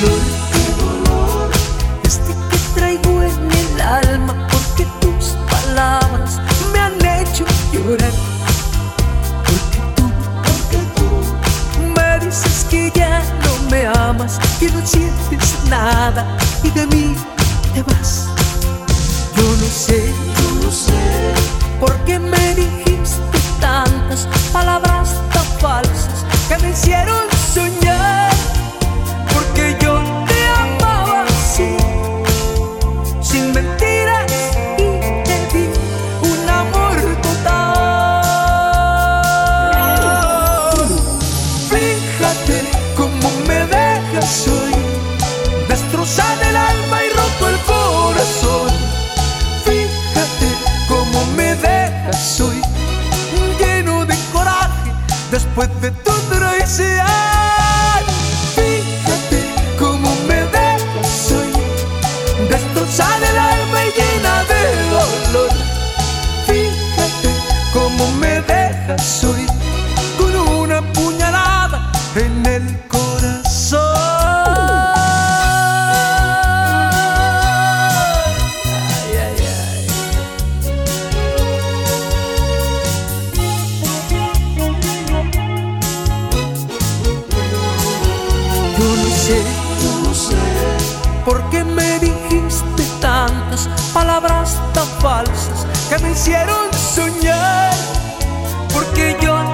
dolor, este que traigo en el alma, porque tus palabras me han hecho llorar. Porque tú, porque tú me dices que ya no me amas, que no sientes nada y de sin mentiras y te di un amor total. Fíjate cómo me dejas hoy, destrozada el alma y roto el corazón. Fíjate cómo me dejas hoy, lleno de coraje después de tu traición. no sé, no sé porque me dijiste tantas palabras tan falsas que me hicieron soñar. Porque yo